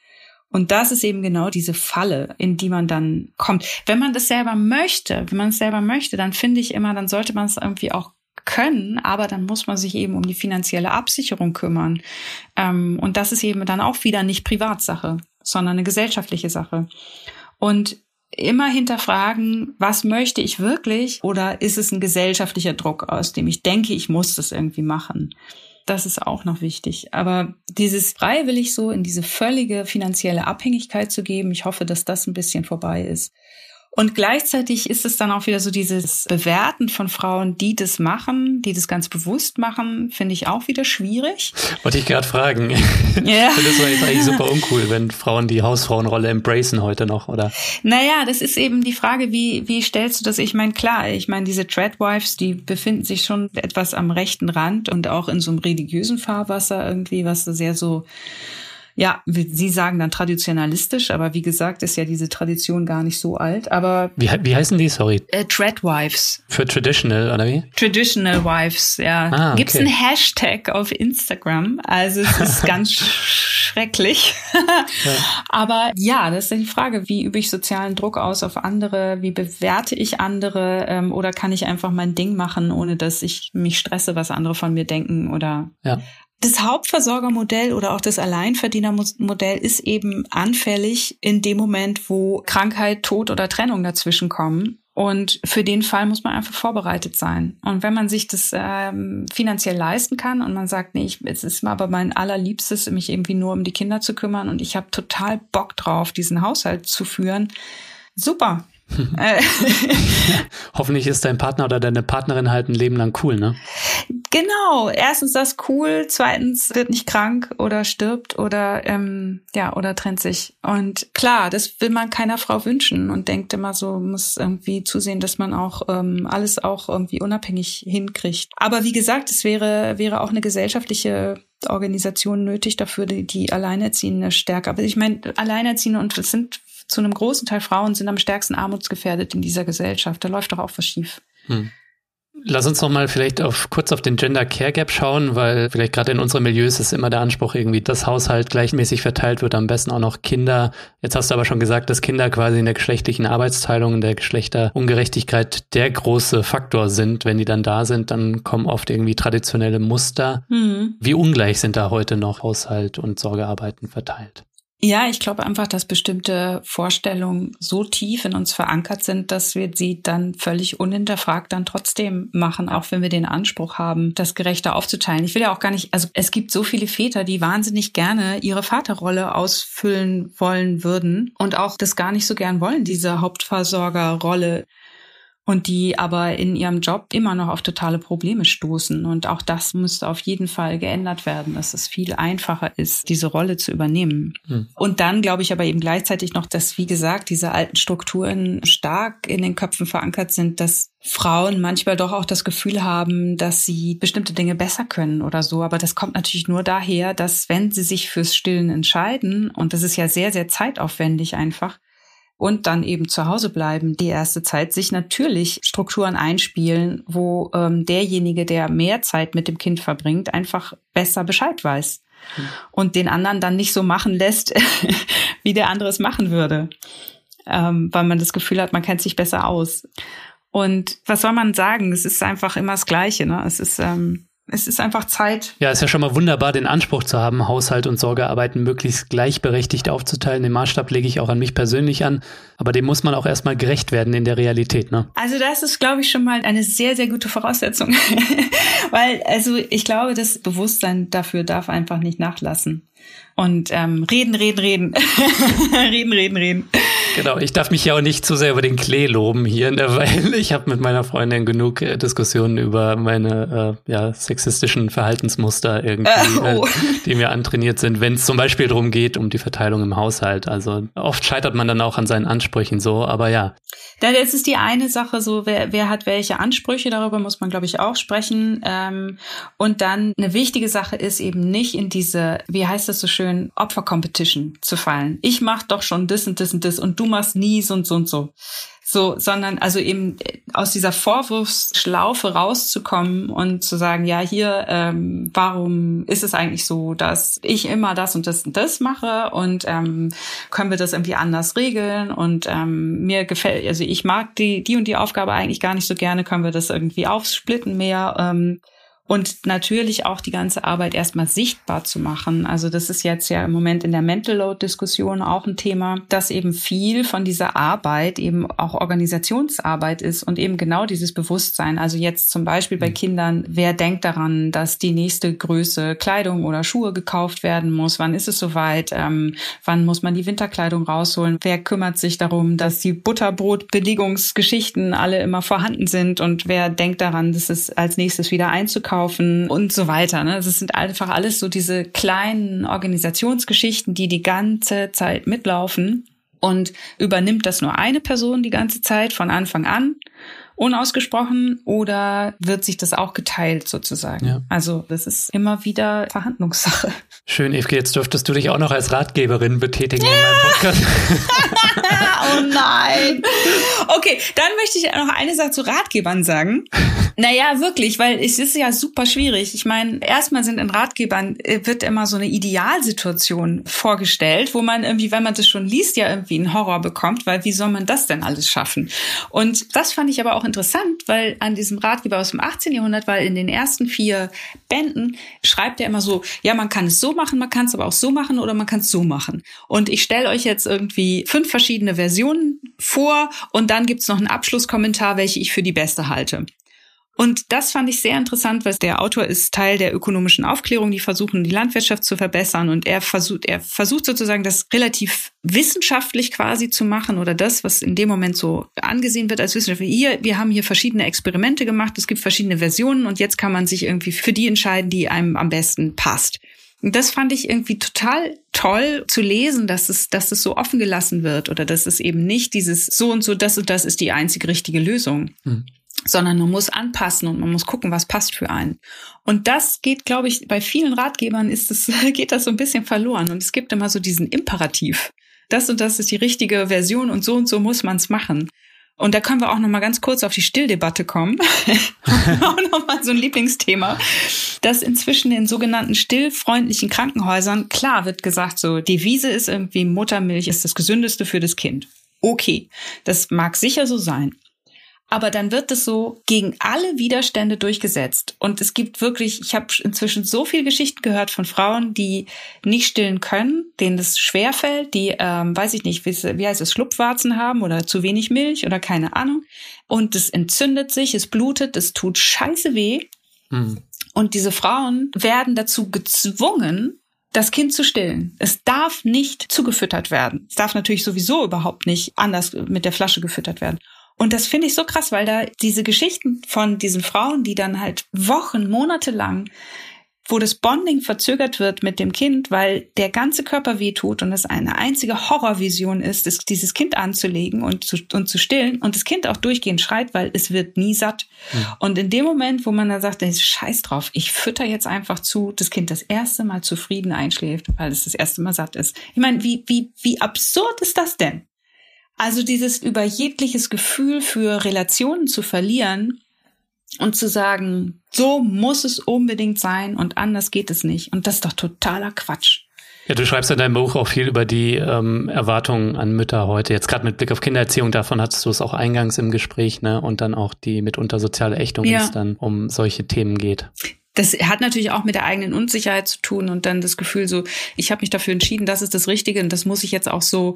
Und das ist eben genau diese Falle, in die man dann kommt. Wenn man das selber möchte, wenn man es selber möchte, dann finde ich immer, dann sollte man es irgendwie auch können, aber dann muss man sich eben um die finanzielle Absicherung kümmern. Ähm, und das ist eben dann auch wieder nicht Privatsache. sondern eine gesellschaftliche Sache. Und immer hinterfragen, was möchte ich wirklich oder ist es ein gesellschaftlicher Druck, aus dem ich denke, ich muss das irgendwie machen. Das ist auch noch wichtig. Aber dieses freiwillig so in diese völlige finanzielle Abhängigkeit zu geben, ich hoffe, dass das ein bisschen vorbei ist. Und gleichzeitig ist es dann auch wieder so dieses Bewerten von Frauen, die das machen, die das ganz bewusst machen, finde ich auch wieder schwierig. Wollte ich gerade fragen. Ja. das war jetzt eigentlich super uncool, wenn Frauen die Hausfrauenrolle embracen heute noch, oder? Naja, das ist eben die Frage, wie, wie stellst du das? Ich meine, klar, ich meine, diese Treadwives, die befinden sich schon etwas am rechten Rand und auch in so einem religiösen Fahrwasser irgendwie, was sehr so ja, Sie sagen dann traditionalistisch, aber wie gesagt, ist ja diese Tradition gar nicht so alt. Aber wie, wie heißen die? Sorry. Äh, Treadwives. Für traditional oder wie? Traditional Wives, ja. Ah, okay. Gibt's einen Hashtag auf Instagram? Also es ist ganz schrecklich. ja. Aber ja, das ist die Frage: Wie übe ich sozialen Druck aus auf andere? Wie bewerte ich andere? Ähm, oder kann ich einfach mein Ding machen, ohne dass ich mich stresse, was andere von mir denken? Oder ja das Hauptversorgermodell oder auch das Alleinverdienermodell ist eben anfällig in dem Moment, wo Krankheit, Tod oder Trennung dazwischen kommen. Und für den Fall muss man einfach vorbereitet sein. Und wenn man sich das ähm, finanziell leisten kann und man sagt, nee, ich, es ist aber mein allerliebstes, mich irgendwie nur um die Kinder zu kümmern und ich habe total Bock drauf, diesen Haushalt zu führen, super, Hoffentlich ist dein Partner oder deine Partnerin halt ein Leben lang cool, ne? Genau. Erstens das cool, zweitens wird nicht krank oder stirbt oder ähm, ja oder trennt sich. Und klar, das will man keiner Frau wünschen und denkt immer so, muss irgendwie zusehen, dass man auch ähm, alles auch irgendwie unabhängig hinkriegt. Aber wie gesagt, es wäre wäre auch eine gesellschaftliche Organisation nötig dafür, die, die Alleinerziehende stärker. Aber ich meine, Alleinerziehende und es sind zu einem großen Teil Frauen sind am stärksten armutsgefährdet in dieser Gesellschaft. Da läuft doch auch was schief. Hm. Lass uns noch mal vielleicht auf, kurz auf den Gender Care Gap schauen, weil vielleicht gerade in unserem Milieu ist es immer der Anspruch irgendwie, dass Haushalt gleichmäßig verteilt wird, am besten auch noch Kinder. Jetzt hast du aber schon gesagt, dass Kinder quasi in der geschlechtlichen Arbeitsteilung, in der Geschlechterungerechtigkeit der große Faktor sind. Wenn die dann da sind, dann kommen oft irgendwie traditionelle Muster. Mhm. Wie ungleich sind da heute noch Haushalt und Sorgearbeiten verteilt? Ja, ich glaube einfach, dass bestimmte Vorstellungen so tief in uns verankert sind, dass wir sie dann völlig unhinterfragt dann trotzdem machen, auch wenn wir den Anspruch haben, das gerechter aufzuteilen. Ich will ja auch gar nicht, also es gibt so viele Väter, die wahnsinnig gerne ihre Vaterrolle ausfüllen wollen würden und auch das gar nicht so gern wollen, diese Hauptversorgerrolle und die aber in ihrem Job immer noch auf totale Probleme stoßen. Und auch das müsste auf jeden Fall geändert werden, dass es viel einfacher ist, diese Rolle zu übernehmen. Hm. Und dann glaube ich aber eben gleichzeitig noch, dass, wie gesagt, diese alten Strukturen stark in den Köpfen verankert sind, dass Frauen manchmal doch auch das Gefühl haben, dass sie bestimmte Dinge besser können oder so. Aber das kommt natürlich nur daher, dass wenn sie sich fürs Stillen entscheiden, und das ist ja sehr, sehr zeitaufwendig einfach, und dann eben zu Hause bleiben die erste Zeit, sich natürlich Strukturen einspielen, wo ähm, derjenige, der mehr Zeit mit dem Kind verbringt, einfach besser Bescheid weiß mhm. und den anderen dann nicht so machen lässt, wie der andere es machen würde, ähm, weil man das Gefühl hat, man kennt sich besser aus. Und was soll man sagen? Es ist einfach immer das Gleiche. Ne? Es ist ähm, es ist einfach Zeit. Ja, ist ja schon mal wunderbar, den Anspruch zu haben, Haushalt und Sorgearbeiten möglichst gleichberechtigt aufzuteilen. Den Maßstab lege ich auch an mich persönlich an, aber dem muss man auch erstmal gerecht werden in der Realität, ne? Also das ist, glaube ich, schon mal eine sehr, sehr gute Voraussetzung. Weil, also ich glaube, das Bewusstsein dafür darf einfach nicht nachlassen. Und ähm, reden, reden, reden. reden, reden, reden. Genau, ich darf mich ja auch nicht zu sehr über den Klee loben hier, weil ich habe mit meiner Freundin genug äh, Diskussionen über meine äh, ja, sexistischen Verhaltensmuster irgendwie, äh, oh. äh, die mir antrainiert sind, wenn es zum Beispiel darum geht, um die Verteilung im Haushalt. Also oft scheitert man dann auch an seinen Ansprüchen so, aber ja. Das ist die eine Sache, so wer, wer hat welche Ansprüche, darüber muss man, glaube ich, auch sprechen. Ähm, und dann eine wichtige Sache ist eben nicht in diese, wie heißt das so schön, Opfer-Competition zu fallen. Ich mache doch schon das und das und das und du machst nie so und so und so. So, sondern also eben aus dieser Vorwurfsschlaufe rauszukommen und zu sagen, ja, hier, ähm, warum ist es eigentlich so, dass ich immer das und das und das mache und ähm, können wir das irgendwie anders regeln und ähm, mir gefällt, also ich mag die, die und die Aufgabe eigentlich gar nicht so gerne, können wir das irgendwie aufsplitten mehr. Ähm, und natürlich auch die ganze Arbeit erstmal sichtbar zu machen. Also das ist jetzt ja im Moment in der Mental Load Diskussion auch ein Thema, dass eben viel von dieser Arbeit eben auch Organisationsarbeit ist und eben genau dieses Bewusstsein. Also jetzt zum Beispiel bei mhm. Kindern, wer denkt daran, dass die nächste Größe Kleidung oder Schuhe gekauft werden muss? Wann ist es soweit? Ähm, wann muss man die Winterkleidung rausholen? Wer kümmert sich darum, dass die Butterbrot-Belegungsgeschichten alle immer vorhanden sind? Und wer denkt daran, dass es als nächstes wieder einzukaufen? Einkaufen und so weiter. Ne? Das sind einfach alles so diese kleinen Organisationsgeschichten, die die ganze Zeit mitlaufen. Und übernimmt das nur eine Person die ganze Zeit von Anfang an? Unausgesprochen oder wird sich das auch geteilt sozusagen? Ja. Also das ist immer wieder Verhandlungssache. Schön, Evke, jetzt dürftest du dich auch noch als Ratgeberin betätigen ja. in meinem Podcast. oh nein. Okay, dann möchte ich noch eine Sache zu Ratgebern sagen. Naja, wirklich, weil es ist ja super schwierig. Ich meine, erstmal sind in Ratgebern, äh, wird immer so eine Idealsituation vorgestellt, wo man irgendwie, wenn man das schon liest, ja irgendwie einen Horror bekommt, weil wie soll man das denn alles schaffen? Und das fand ich aber auch interessant, weil an diesem Ratgeber aus dem 18. Jahrhundert, weil in den ersten vier Bänden schreibt er immer so, ja, man kann es so machen, man kann es aber auch so machen oder man kann es so machen. Und ich stelle euch jetzt irgendwie fünf verschiedene Versionen vor und dann gibt's noch einen Abschlusskommentar, welche ich für die beste halte. Und das fand ich sehr interessant, weil der Autor ist Teil der ökonomischen Aufklärung, die versuchen, die Landwirtschaft zu verbessern. Und er versucht, er versucht sozusagen, das relativ wissenschaftlich quasi zu machen oder das, was in dem Moment so angesehen wird als wissenschaftlich. Hier, wir haben hier verschiedene Experimente gemacht, es gibt verschiedene Versionen und jetzt kann man sich irgendwie für die entscheiden, die einem am besten passt. Und das fand ich irgendwie total toll zu lesen, dass es, dass es so offen gelassen wird oder dass es eben nicht dieses so und so, das und das ist die einzige richtige Lösung. Hm sondern man muss anpassen und man muss gucken, was passt für einen. Und das geht, glaube ich, bei vielen Ratgebern ist es, geht das so ein bisschen verloren. Und es gibt immer so diesen Imperativ. Das und das ist die richtige Version und so und so muss man es machen. Und da können wir auch noch mal ganz kurz auf die Stilldebatte kommen. auch noch mal so ein Lieblingsthema, dass inzwischen in sogenannten stillfreundlichen Krankenhäusern klar wird gesagt, so Devise ist irgendwie Muttermilch ist das gesündeste für das Kind. Okay, das mag sicher so sein aber dann wird es so gegen alle Widerstände durchgesetzt. Und es gibt wirklich, ich habe inzwischen so viele Geschichten gehört von Frauen, die nicht stillen können, denen das schwerfällt, die, ähm, weiß ich nicht, wie, wie heißt es, Schlupfwarzen haben oder zu wenig Milch oder keine Ahnung. Und es entzündet sich, es blutet, es tut scheiße weh. Mhm. Und diese Frauen werden dazu gezwungen, das Kind zu stillen. Es darf nicht zugefüttert werden. Es darf natürlich sowieso überhaupt nicht anders mit der Flasche gefüttert werden. Und das finde ich so krass, weil da diese Geschichten von diesen Frauen, die dann halt Wochen, Monate lang wo das Bonding verzögert wird mit dem Kind, weil der ganze Körper wehtut und es eine einzige Horrorvision ist, ist dieses Kind anzulegen und zu, und zu stillen und das Kind auch durchgehend schreit, weil es wird nie satt. Ja. Und in dem Moment, wo man dann sagt, scheiß drauf, ich fütter jetzt einfach zu, das Kind das erste Mal zufrieden einschläft, weil es das erste Mal satt ist. Ich meine, wie, wie, wie absurd ist das denn? Also dieses über jegliches Gefühl für Relationen zu verlieren und zu sagen, so muss es unbedingt sein und anders geht es nicht. Und das ist doch totaler Quatsch. Ja, du schreibst in deinem Buch auch viel über die ähm, Erwartungen an Mütter heute. Jetzt gerade mit Blick auf Kindererziehung, davon hattest du es auch eingangs im Gespräch, ne? Und dann auch die mitunter soziale Ächtung, ja. wenn es dann um solche Themen geht. Das hat natürlich auch mit der eigenen Unsicherheit zu tun und dann das Gefühl so, ich habe mich dafür entschieden, das ist das Richtige und das muss ich jetzt auch so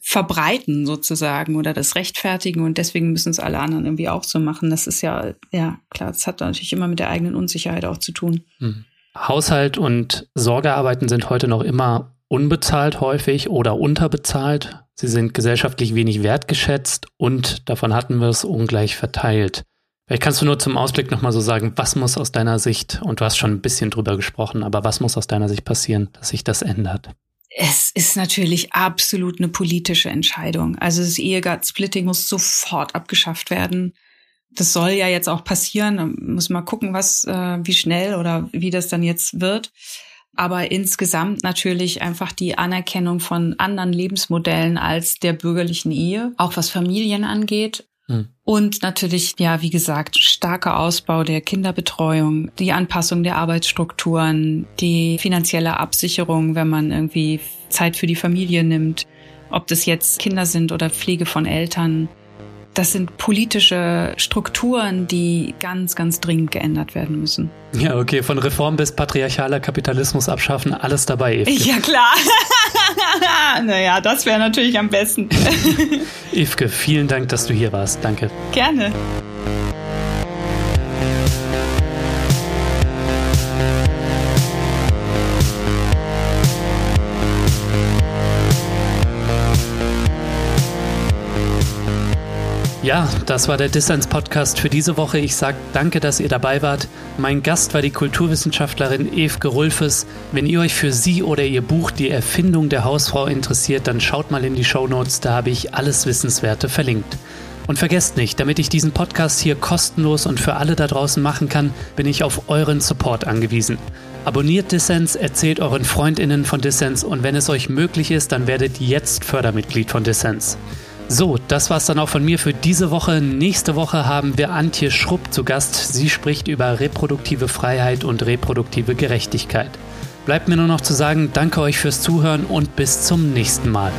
verbreiten sozusagen oder das rechtfertigen und deswegen müssen es alle anderen irgendwie auch so machen. Das ist ja, ja klar, das hat natürlich immer mit der eigenen Unsicherheit auch zu tun. Hm. Haushalt und Sorgearbeiten sind heute noch immer unbezahlt häufig oder unterbezahlt. Sie sind gesellschaftlich wenig wertgeschätzt und davon hatten wir es ungleich verteilt. Vielleicht kannst du nur zum Ausblick nochmal so sagen, was muss aus deiner Sicht, und du hast schon ein bisschen drüber gesprochen, aber was muss aus deiner Sicht passieren, dass sich das ändert? Es ist natürlich absolut eine politische Entscheidung. Also das Ehegattensplitting muss sofort abgeschafft werden. Das soll ja jetzt auch passieren. Muss mal gucken, was, äh, wie schnell oder wie das dann jetzt wird. Aber insgesamt natürlich einfach die Anerkennung von anderen Lebensmodellen als der bürgerlichen Ehe, auch was Familien angeht. Hm. Und natürlich, ja, wie gesagt, starker Ausbau der Kinderbetreuung, die Anpassung der Arbeitsstrukturen, die finanzielle Absicherung, wenn man irgendwie Zeit für die Familie nimmt, ob das jetzt Kinder sind oder Pflege von Eltern. das sind politische Strukturen, die ganz, ganz dringend geändert werden müssen. Ja, okay, von Reform bis patriarchaler Kapitalismus abschaffen, alles dabei. Evke. Ja, klar. naja, das wäre natürlich am besten. Evke, vielen Dank, dass du hier warst. Danke. Gerne. Ja, das war der Dissens-Podcast für diese Woche. Ich sage danke, dass ihr dabei wart. Mein Gast war die Kulturwissenschaftlerin Evke Rulfes. Wenn ihr euch für sie oder ihr Buch Die Erfindung der Hausfrau interessiert, dann schaut mal in die Show Notes. da habe ich alles Wissenswerte verlinkt. Und vergesst nicht, damit ich diesen Podcast hier kostenlos und für alle da draußen machen kann, bin ich auf euren Support angewiesen. Abonniert Dissens, erzählt euren FreundInnen von Dissens und wenn es euch möglich ist, dann werdet jetzt Fördermitglied von Dissens. So, das war's dann auch von mir für diese Woche. Nächste Woche haben wir Antje Schrupp zu Gast. Sie spricht über reproduktive Freiheit und reproduktive Gerechtigkeit. Bleibt mir nur noch zu sagen, danke euch fürs Zuhören und bis zum nächsten Mal.